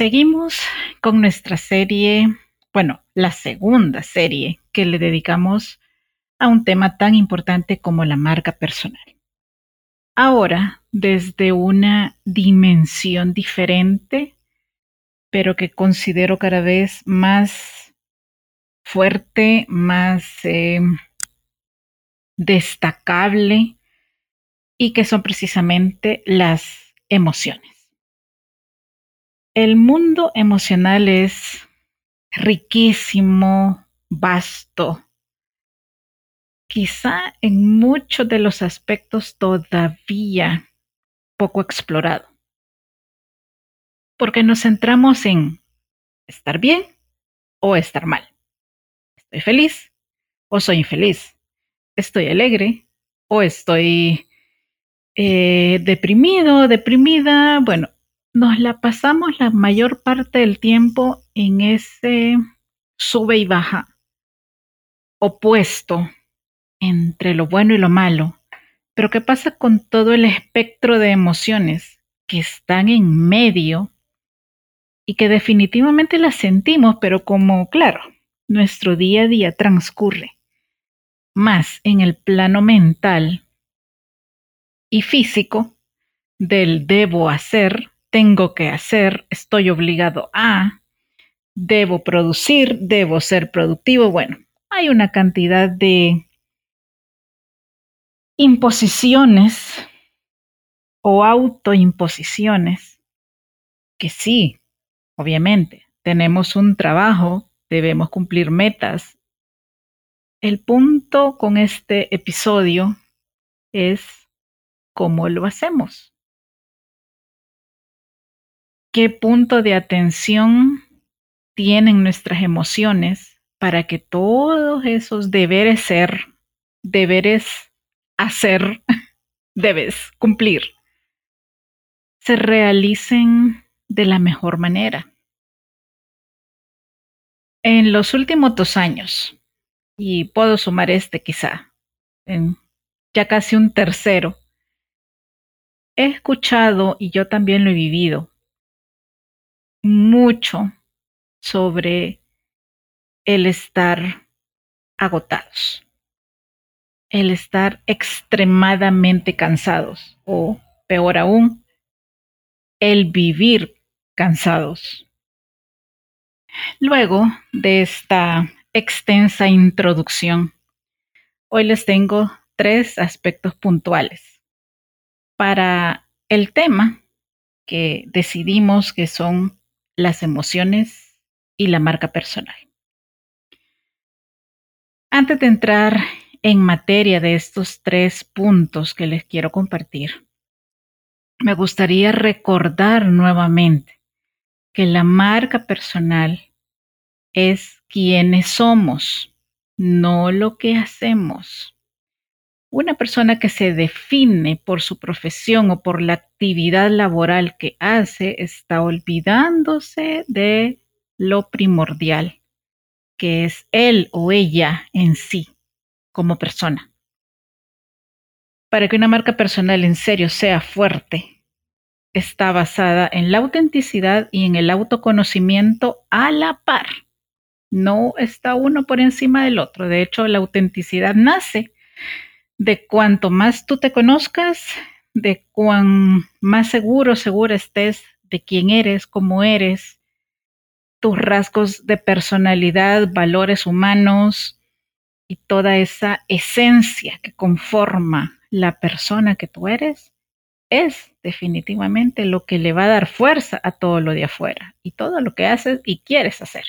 Seguimos con nuestra serie bueno, la segunda serie que le dedicamos a un tema tan importante como la marca personal. Ahora, desde una dimensión diferente, pero que considero cada vez más fuerte, más eh, destacable, y que son precisamente las emociones. El mundo emocional es riquísimo, vasto. Quizá en muchos de los aspectos todavía poco explorado. Porque nos centramos en estar bien o estar mal. Estoy feliz o soy infeliz. Estoy alegre o estoy eh, deprimido, deprimida. Bueno, nos la pasamos la mayor parte del tiempo en ese sube y baja opuesto entre lo bueno y lo malo. Pero ¿qué pasa con todo el espectro de emociones que están en medio y que definitivamente las sentimos, pero como, claro, nuestro día a día transcurre más en el plano mental y físico del debo hacer tengo que hacer, estoy obligado a, debo producir, debo ser productivo. Bueno, hay una cantidad de imposiciones o autoimposiciones que sí, obviamente, tenemos un trabajo, debemos cumplir metas. El punto con este episodio es cómo lo hacemos qué punto de atención tienen nuestras emociones para que todos esos deberes ser, deberes hacer, debes cumplir, se realicen de la mejor manera. En los últimos dos años, y puedo sumar este quizá, en ya casi un tercero, he escuchado, y yo también lo he vivido, mucho sobre el estar agotados, el estar extremadamente cansados o, peor aún, el vivir cansados. Luego de esta extensa introducción, hoy les tengo tres aspectos puntuales para el tema que decidimos que son las emociones y la marca personal. Antes de entrar en materia de estos tres puntos que les quiero compartir, me gustaría recordar nuevamente que la marca personal es quienes somos, no lo que hacemos. Una persona que se define por su profesión o por la actividad laboral que hace está olvidándose de lo primordial, que es él o ella en sí como persona. Para que una marca personal en serio sea fuerte, está basada en la autenticidad y en el autoconocimiento a la par. No está uno por encima del otro. De hecho, la autenticidad nace de cuanto más tú te conozcas, de cuán más seguro, segura estés de quién eres, cómo eres, tus rasgos de personalidad, valores humanos y toda esa esencia que conforma la persona que tú eres, es definitivamente lo que le va a dar fuerza a todo lo de afuera y todo lo que haces y quieres hacer.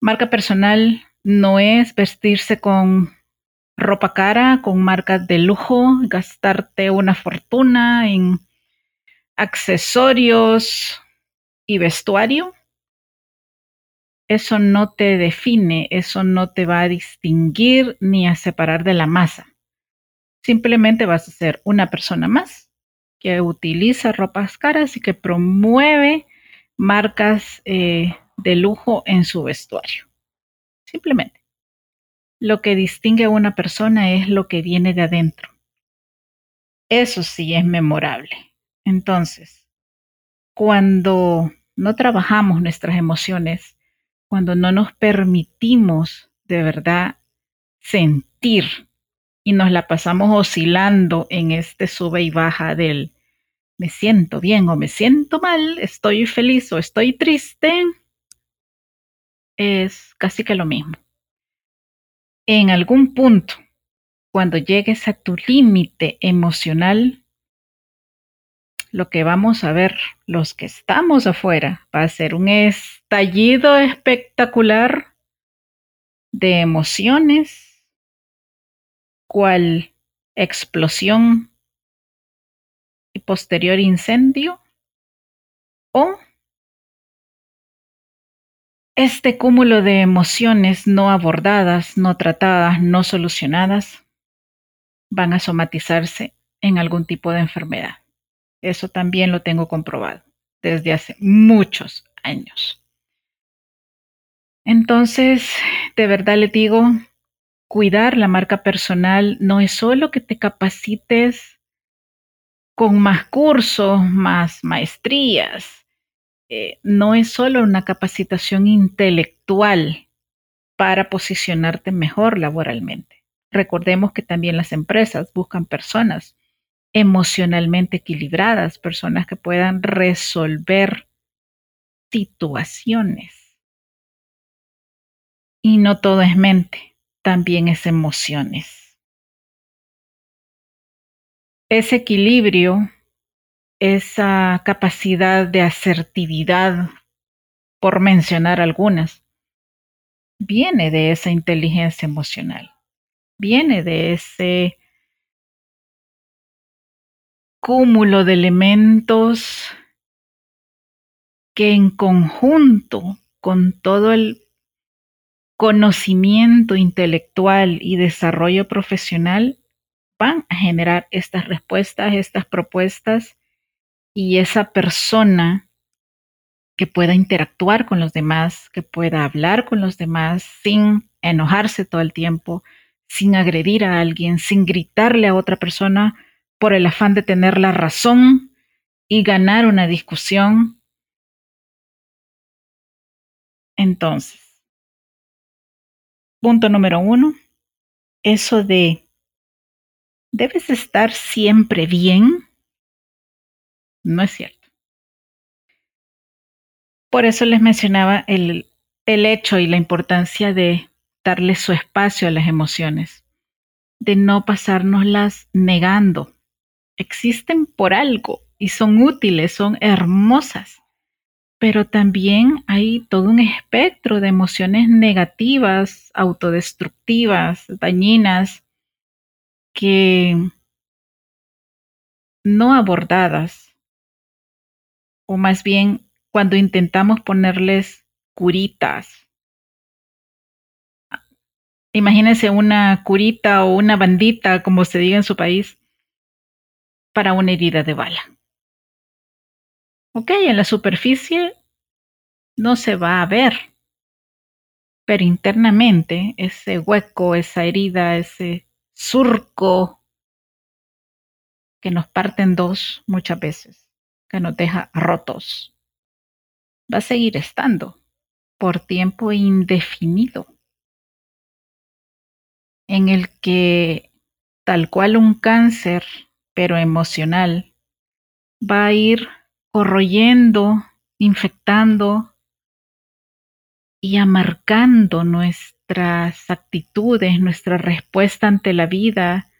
Marca personal no es vestirse con ropa cara, con marcas de lujo, gastarte una fortuna en accesorios y vestuario. Eso no te define, eso no te va a distinguir ni a separar de la masa. Simplemente vas a ser una persona más que utiliza ropas caras y que promueve marcas eh, de lujo en su vestuario. Simplemente. Lo que distingue a una persona es lo que viene de adentro. Eso sí es memorable. Entonces, cuando no trabajamos nuestras emociones, cuando no nos permitimos de verdad sentir y nos la pasamos oscilando en este sube y baja del me siento bien o me siento mal, estoy feliz o estoy triste, es casi que lo mismo en algún punto, cuando llegues a tu límite emocional, lo que vamos a ver los que estamos afuera va a ser un estallido espectacular de emociones, cual explosión y posterior incendio, o este cúmulo de emociones no abordadas, no tratadas, no solucionadas, van a somatizarse en algún tipo de enfermedad. Eso también lo tengo comprobado desde hace muchos años. Entonces, de verdad le digo, cuidar la marca personal no es solo que te capacites con más cursos, más maestrías, eh, no es solo una capacitación intelectual para posicionarte mejor laboralmente. Recordemos que también las empresas buscan personas emocionalmente equilibradas, personas que puedan resolver situaciones. Y no todo es mente, también es emociones. Ese equilibrio esa capacidad de asertividad, por mencionar algunas, viene de esa inteligencia emocional, viene de ese cúmulo de elementos que en conjunto con todo el conocimiento intelectual y desarrollo profesional van a generar estas respuestas, estas propuestas y esa persona que pueda interactuar con los demás, que pueda hablar con los demás sin enojarse todo el tiempo, sin agredir a alguien, sin gritarle a otra persona por el afán de tener la razón y ganar una discusión. Entonces, punto número uno, eso de debes estar siempre bien no es cierto. Por eso les mencionaba el, el hecho y la importancia de darle su espacio a las emociones, de no pasárnoslas negando. Existen por algo y son útiles, son hermosas, pero también hay todo un espectro de emociones negativas, autodestructivas, dañinas, que no abordadas o más bien cuando intentamos ponerles curitas. Imagínense una curita o una bandita, como se diga en su país, para una herida de bala. Ok, en la superficie no se va a ver, pero internamente ese hueco, esa herida, ese surco que nos parte en dos muchas veces, que nos deja rotos, va a seguir estando por tiempo indefinido, en el que tal cual un cáncer, pero emocional, va a ir corroyendo, infectando y amarcando nuestras actitudes, nuestra respuesta ante la vida,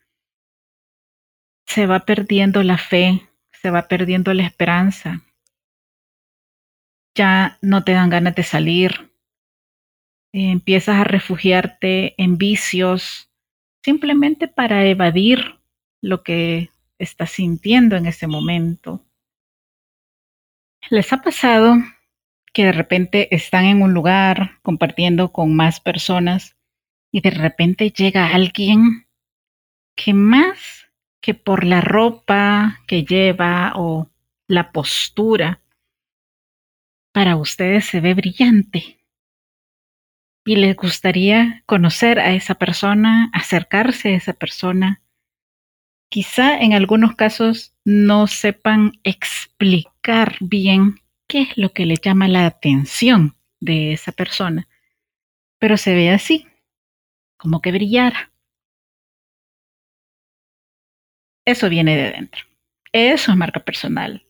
se va perdiendo la fe, se va perdiendo la esperanza. Ya no te dan ganas de salir. Empiezas a refugiarte en vicios simplemente para evadir lo que estás sintiendo en ese momento. ¿Les ha pasado que de repente están en un lugar compartiendo con más personas y de repente llega alguien que más que por la ropa que lleva o la postura, para ustedes se ve brillante. Y les gustaría conocer a esa persona, acercarse a esa persona. Quizá en algunos casos no sepan explicar bien qué es lo que le llama la atención de esa persona, pero se ve así, como que brillara. Eso viene de dentro. Eso es marca personal.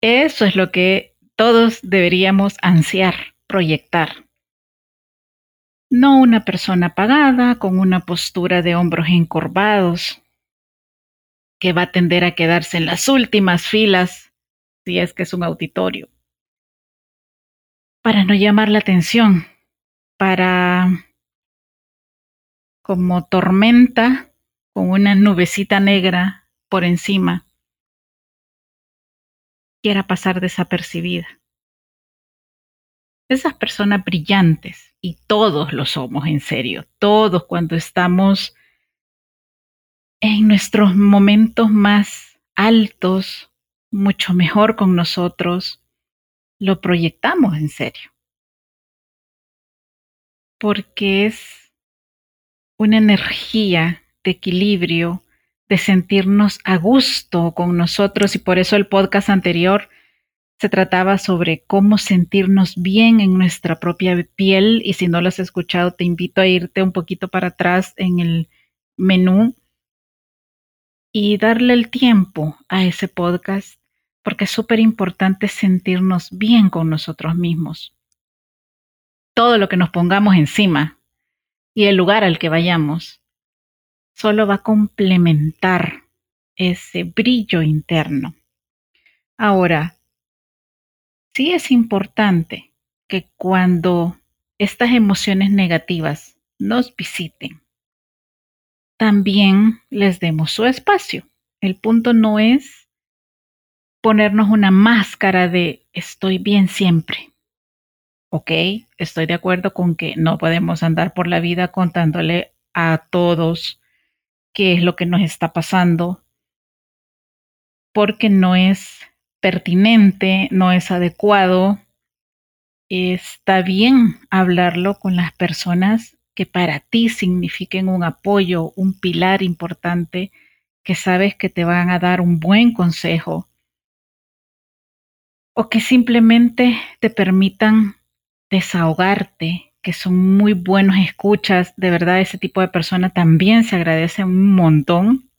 Eso es lo que todos deberíamos ansiar, proyectar. No una persona apagada con una postura de hombros encorvados que va a tender a quedarse en las últimas filas si es que es un auditorio. Para no llamar la atención, para como tormenta con una nubecita negra por encima, quiera pasar desapercibida. Esas personas brillantes, y todos lo somos en serio, todos cuando estamos en nuestros momentos más altos, mucho mejor con nosotros, lo proyectamos en serio. Porque es una energía de equilibrio, de sentirnos a gusto con nosotros y por eso el podcast anterior se trataba sobre cómo sentirnos bien en nuestra propia piel y si no lo has escuchado te invito a irte un poquito para atrás en el menú y darle el tiempo a ese podcast porque es súper importante sentirnos bien con nosotros mismos. Todo lo que nos pongamos encima y el lugar al que vayamos solo va a complementar ese brillo interno. Ahora, sí es importante que cuando estas emociones negativas nos visiten, también les demos su espacio. El punto no es ponernos una máscara de estoy bien siempre. Ok, estoy de acuerdo con que no podemos andar por la vida contándole a todos qué es lo que nos está pasando, porque no es pertinente, no es adecuado. Está bien hablarlo con las personas que para ti signifiquen un apoyo, un pilar importante, que sabes que te van a dar un buen consejo o que simplemente te permitan desahogarte, que son muy buenos escuchas. De verdad, ese tipo de persona también se agradece un montón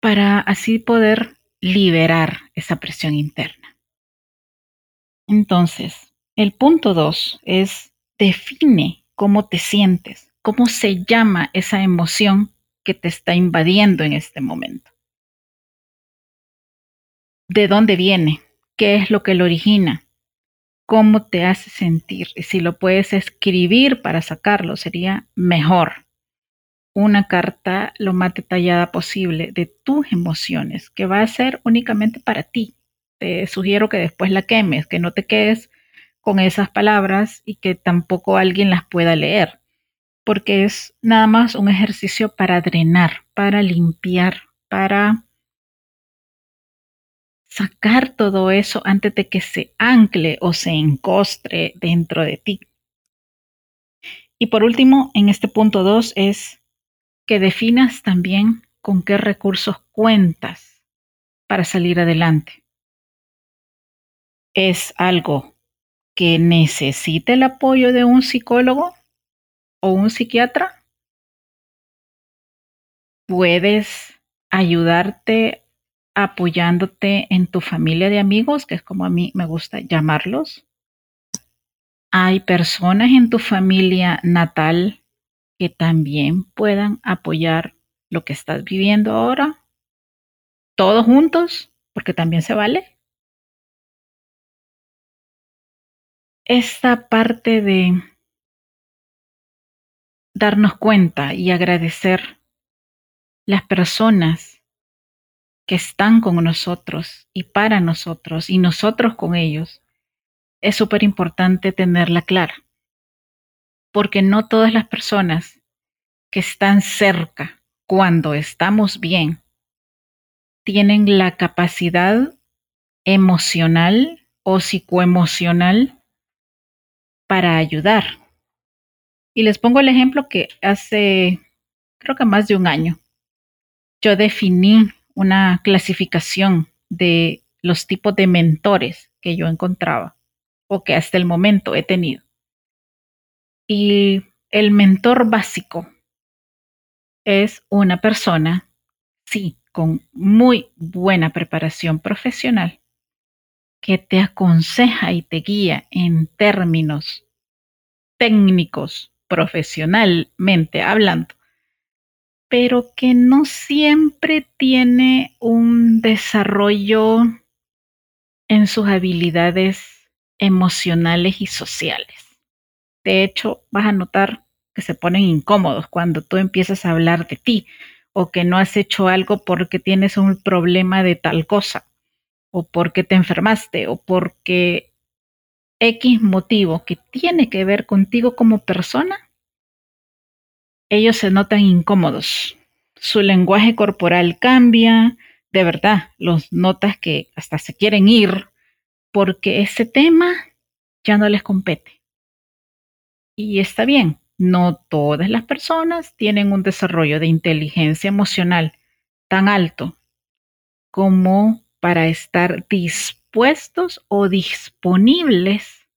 para así poder liberar esa presión interna. Entonces, el punto dos es define cómo te sientes, cómo se llama esa emoción que te está invadiendo en este momento. ¿De dónde viene? ¿Qué es lo que lo origina? Cómo te hace sentir. Y si lo puedes escribir para sacarlo, sería mejor. Una carta lo más detallada posible de tus emociones, que va a ser únicamente para ti. te sugiero que después la quemes, que no te quedes con esas palabras y que tampoco alguien las pueda leer, porque es nada más un ejercicio para drenar, para limpiar, para sacar todo eso antes de que se ancle o se encostre dentro de ti. Y por último, en este punto 2 es que definas también con qué recursos cuentas para salir adelante. ¿Es algo que necesite el apoyo de un psicólogo o un psiquiatra? ¿Puedes ayudarte apoyándote en tu familia de amigos, que es como a mí me gusta llamarlos? hay personas en tu familia natal que también puedan apoyar lo que estás viviendo ahora? ¿Todos juntos? Porque también se vale. Esta parte de darnos cuenta y agradecer las personas que están con nosotros y para nosotros y nosotros con ellos es súper importante tenerla clara, porque no todas las personas que están cerca cuando estamos bien tienen la capacidad emocional o psicoemocional para ayudar. Y les pongo el ejemplo que hace, creo que más de un año, yo definí una clasificación de los tipos de mentores que yo encontraba o que hasta el momento he tenido. Y el mentor básico es una persona, sí, con muy buena preparación profesional, que te aconseja y te guía en términos técnicos, profesionalmente hablando, pero que no siempre tiene un desarrollo en sus habilidades emocionales y sociales. De hecho, vas a notar que se ponen incómodos cuando tú empiezas a hablar de ti o que no has hecho algo porque tienes un problema de tal cosa o porque te enfermaste o porque X motivo que tiene que ver contigo como persona, ellos se notan incómodos. Su lenguaje corporal cambia, de verdad, los notas que hasta se quieren ir porque ese tema ya no les compete. Y está bien, no todas las personas tienen un desarrollo de inteligencia emocional tan alto como para estar dispuestos o disponibles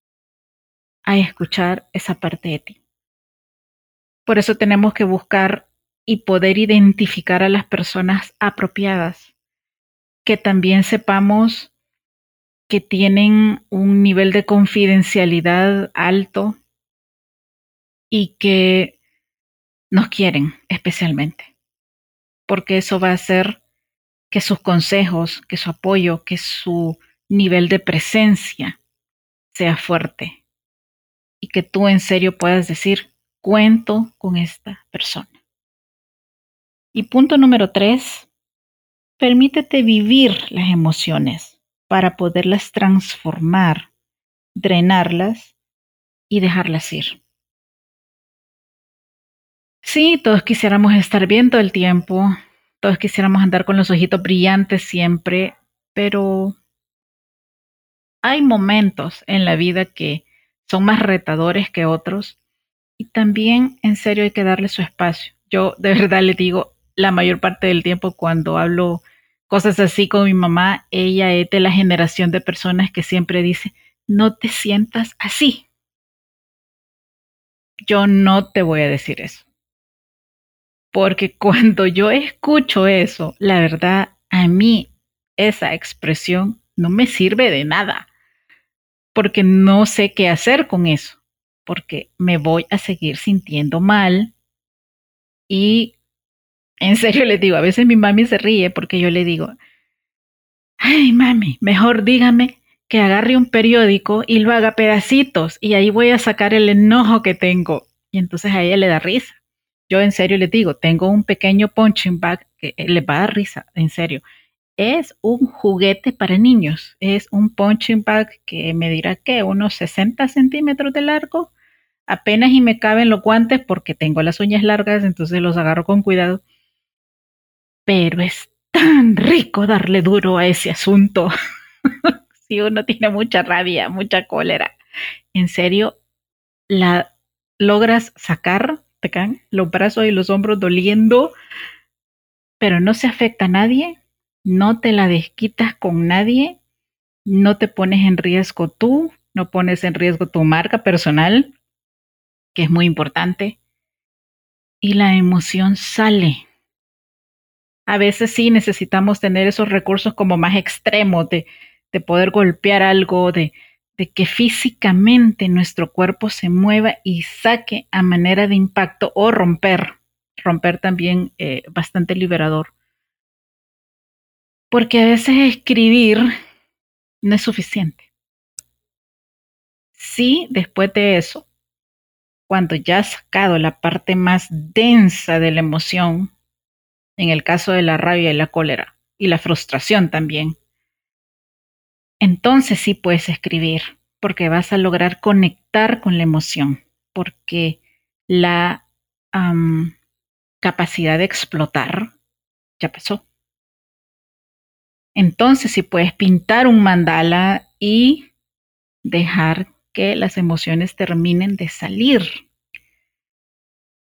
a escuchar esa parte de ti. Por eso tenemos que buscar y poder identificar a las personas apropiadas, que también sepamos que tienen un nivel de confidencialidad alto y que nos quieren especialmente, porque eso va a hacer que sus consejos, que su apoyo, que su nivel de presencia sea fuerte y que tú en serio puedas decir, cuento con esta persona. Y punto número tres, permítete vivir las emociones para poderlas transformar, drenarlas y dejarlas ir. Sí, todos quisiéramos estar bien todo el tiempo, todos quisiéramos andar con los ojitos brillantes siempre, pero hay momentos en la vida que son más retadores que otros también en serio hay que darle su espacio. Yo de verdad le digo, la mayor parte del tiempo cuando hablo cosas así con mi mamá, ella es de la generación de personas que siempre dice, no te sientas así. Yo no te voy a decir eso. Porque cuando yo escucho eso, la verdad, a mí esa expresión no me sirve de nada. Porque no sé qué hacer con eso. Porque me voy a seguir sintiendo mal y en serio les digo, a veces mi mami se ríe porque yo le digo, ay mami, mejor dígame que agarre un periódico y lo haga pedacitos y ahí voy a sacar el enojo que tengo. Y entonces a ella le da risa. Yo en serio les digo, tengo un pequeño punching bag que le va a dar risa, en serio. Es un juguete para niños. Es un punching bag que me dirá que unos 60 centímetros de largo. Apenas y me caben los guantes porque tengo las uñas largas, entonces los agarro con cuidado. Pero es tan rico darle duro a ese asunto. si uno tiene mucha rabia, mucha cólera. En serio, la logras sacar, te caen los brazos y los hombros doliendo, pero no se afecta a nadie no te la desquitas con nadie, no te pones en riesgo tú, no pones en riesgo tu marca personal, que es muy importante, y la emoción sale. A veces sí necesitamos tener esos recursos como más extremos de, de poder golpear algo, de, de que físicamente nuestro cuerpo se mueva y saque a manera de impacto o romper, romper también eh, bastante liberador porque a veces escribir no es suficiente. Sí, después de eso, cuando ya has sacado la parte más densa de la emoción, en el caso de la rabia y la cólera, y la frustración también, entonces sí puedes escribir, porque vas a lograr conectar con la emoción, porque la capacidad de explotar ya pasó. Entonces, si puedes pintar un mandala y dejar que las emociones terminen de salir.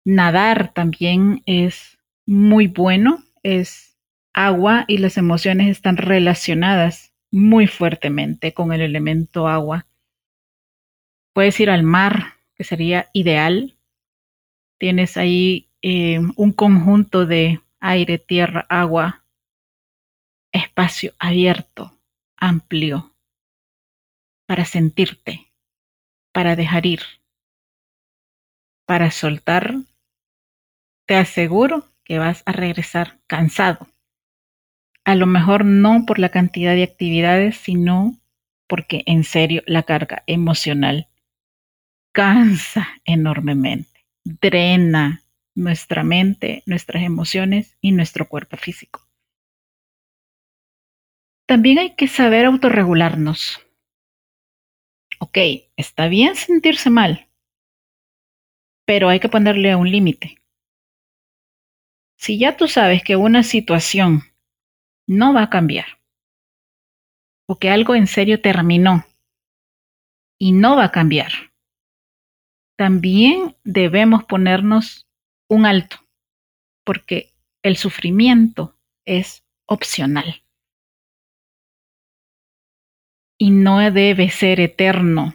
Nadar también es muy bueno, es agua y las emociones están relacionadas muy fuertemente con el elemento agua. Puedes ir al mar, que sería ideal. Tienes ahí eh, un conjunto de aire, tierra, agua, espacio abierto, amplio, para sentirte, para dejar ir, para soltar, te aseguro que vas a regresar cansado. A lo mejor no por la cantidad de actividades, sino porque en serio la carga emocional cansa enormemente, drena nuestra mente, nuestras emociones y nuestro cuerpo físico. También hay que saber autorregularnos. Ok, está bien sentirse mal, pero hay que ponerle un límite. Si ya tú sabes que una situación no va a cambiar, o que algo en serio terminó y no va a cambiar, también debemos ponernos un alto, porque el sufrimiento es opcional y no debe ser eterno,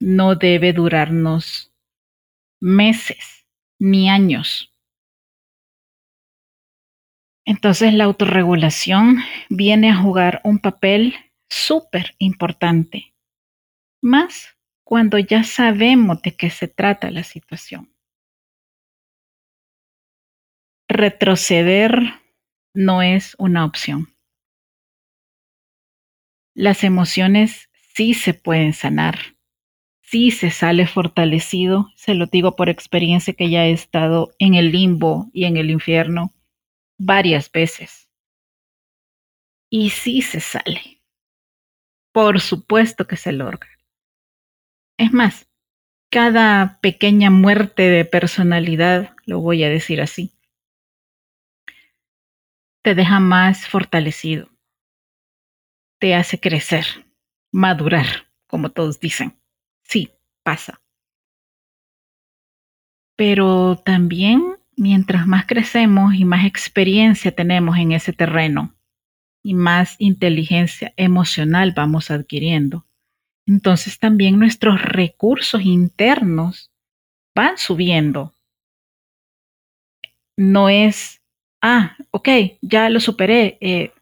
no debe durarnos meses ni años. Entonces la autorregulación viene a jugar un papel súper importante, más cuando ya sabemos de qué se trata la situación. Retroceder no es una opción. Las emociones sí se pueden sanar, sí se sale fortalecido, se lo digo por experiencia que ya he estado en el limbo y en el infierno varias veces. Y sí se sale. Por supuesto que se logra. Es más, cada pequeña muerte de personalidad, lo voy a decir así, te deja más fortalecido hace crecer, madurar, como todos dicen. Sí, pasa. Pero también mientras más crecemos y más experiencia tenemos en ese terreno y más inteligencia emocional vamos adquiriendo, entonces también nuestros recursos internos van subiendo. No es, ah, ok, ya lo superé, eh,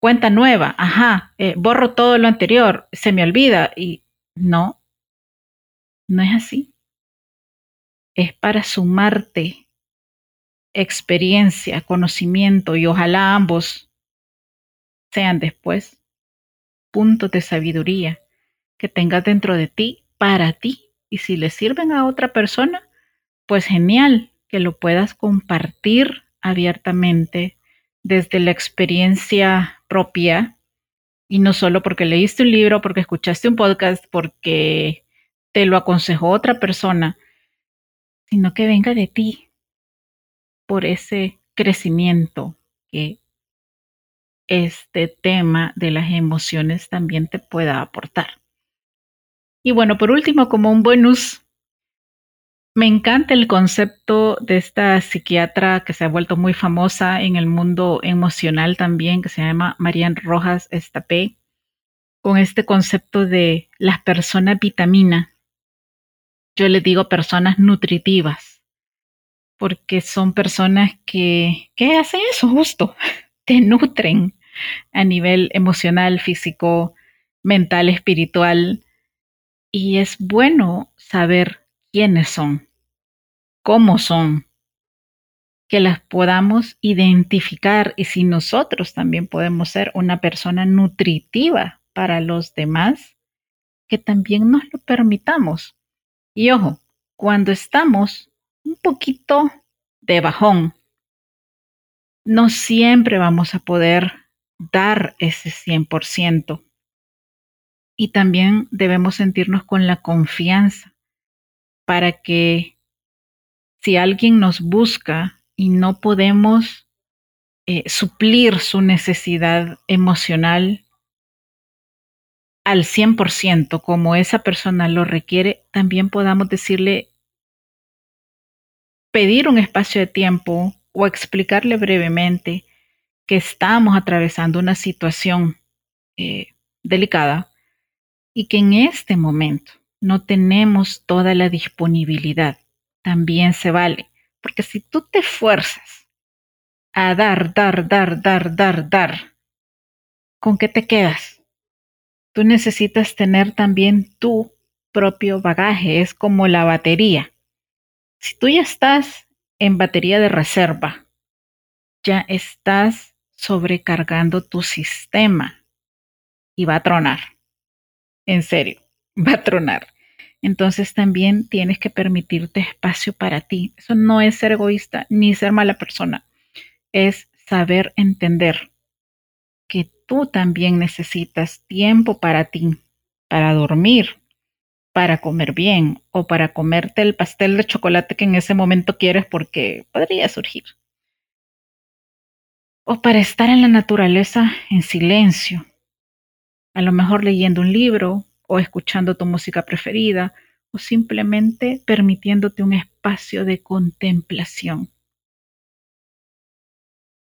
cuenta nueva, ajá, eh, borro todo lo anterior, se me olvida y no, no es así. Es para sumarte experiencia, conocimiento y ojalá ambos sean después puntos de sabiduría que tengas dentro de ti para ti. Y si le sirven a otra persona, pues genial que lo puedas compartir abiertamente desde la experiencia propia y no solo porque leíste un libro, porque escuchaste un podcast, porque te lo aconsejó otra persona, sino que venga de ti por ese crecimiento que este tema de las emociones también te pueda aportar. Y bueno, por último, como un bonus, me encanta el concepto de esta psiquiatra que se ha vuelto muy famosa en el mundo emocional también, que se llama Marian Rojas Estapé, con este concepto de las personas vitamina. Yo les digo personas nutritivas, porque son personas que, ¿qué hacen eso justo, te nutren a nivel emocional, físico, mental, espiritual. Y es bueno saber quiénes son, cómo son, que las podamos identificar y si nosotros también podemos ser una persona nutritiva para los demás, que también nos lo permitamos. Y ojo, cuando estamos un poquito de bajón, no siempre vamos a poder dar ese 100%. Y también debemos sentirnos con la confianza para que si alguien nos busca y no podemos eh, suplir su necesidad emocional al 100% como esa persona lo requiere, también podamos decirle, pedir un espacio de tiempo o explicarle brevemente que estamos atravesando una situación eh, delicada y que en este momento no tenemos toda la disponibilidad, también se vale. Porque si tú te esfuerzas a dar, dar, dar, dar, dar, dar, ¿con qué te quedas? Tú necesitas tener también tu propio bagaje, es como la batería. Si tú ya estás en batería de reserva, ya estás sobrecargando tu sistema y va a tronar. En serio, va a tronar. Entonces también tienes que permitirte espacio para ti. Eso no es ser egoísta ni ser mala persona. Es saber entender que tú también necesitas tiempo para ti, para dormir, para comer bien o para comerte el pastel de chocolate que en ese momento quieres porque podría surgir o para estar en la naturaleza en silencio, a lo mejor leyendo un libro o escuchando tu música preferida o simplemente permitiéndote un espacio de contemplación,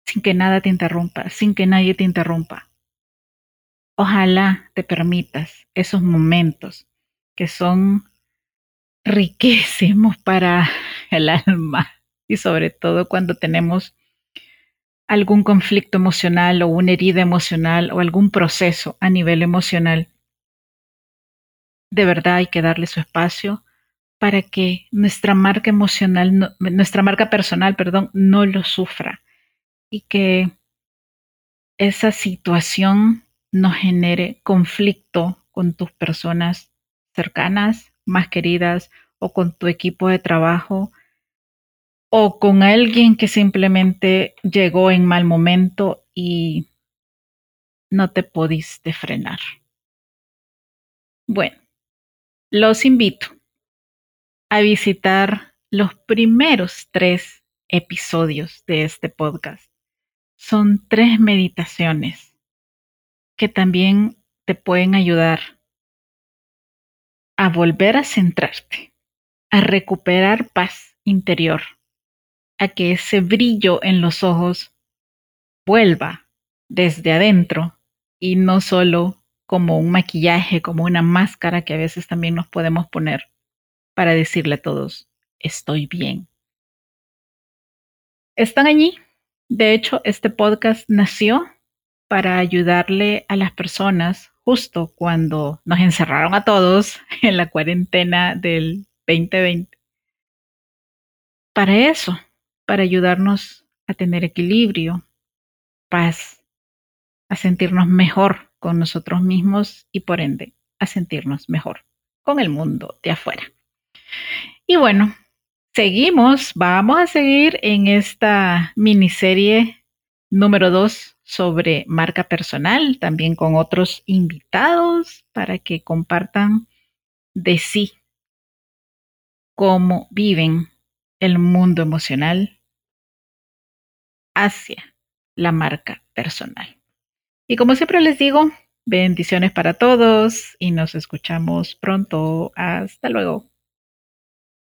sin que nada te interrumpa, sin que nadie te interrumpa. Ojalá te permitas esos momentos que son riquísimos para el alma y sobre todo cuando tenemos algún conflicto emocional o una herida emocional o algún proceso a nivel emocional, de verdad hay que darle su espacio para que nuestra marca emocional, nuestra marca personal, perdón, no lo sufra y que esa situación no genere conflicto con tus personas cercanas, más queridas o con tu equipo de trabajo o con alguien que simplemente llegó en mal momento y no te pudiste frenar. Bueno, los invito a visitar los primeros tres episodios de este podcast. Son tres meditaciones que también te pueden ayudar a volver a centrarte, a recuperar paz interior a que ese brillo en los ojos vuelva desde adentro y no solo como un maquillaje, como una máscara que a veces también nos podemos poner para decirle a todos, estoy bien. Están allí. De hecho, este podcast nació para ayudarle a las personas justo cuando nos encerraron a todos en la cuarentena del 2020. Para eso, para ayudarnos a tener equilibrio, paz, a sentirnos mejor con nosotros mismos y por ende a sentirnos mejor con el mundo de afuera. Y bueno, seguimos, vamos a seguir en esta miniserie Número dos, sobre marca personal, también con otros invitados para que compartan de sí cómo viven el mundo emocional hacia la marca personal. Y como siempre les digo, bendiciones para todos y nos escuchamos pronto. Hasta luego.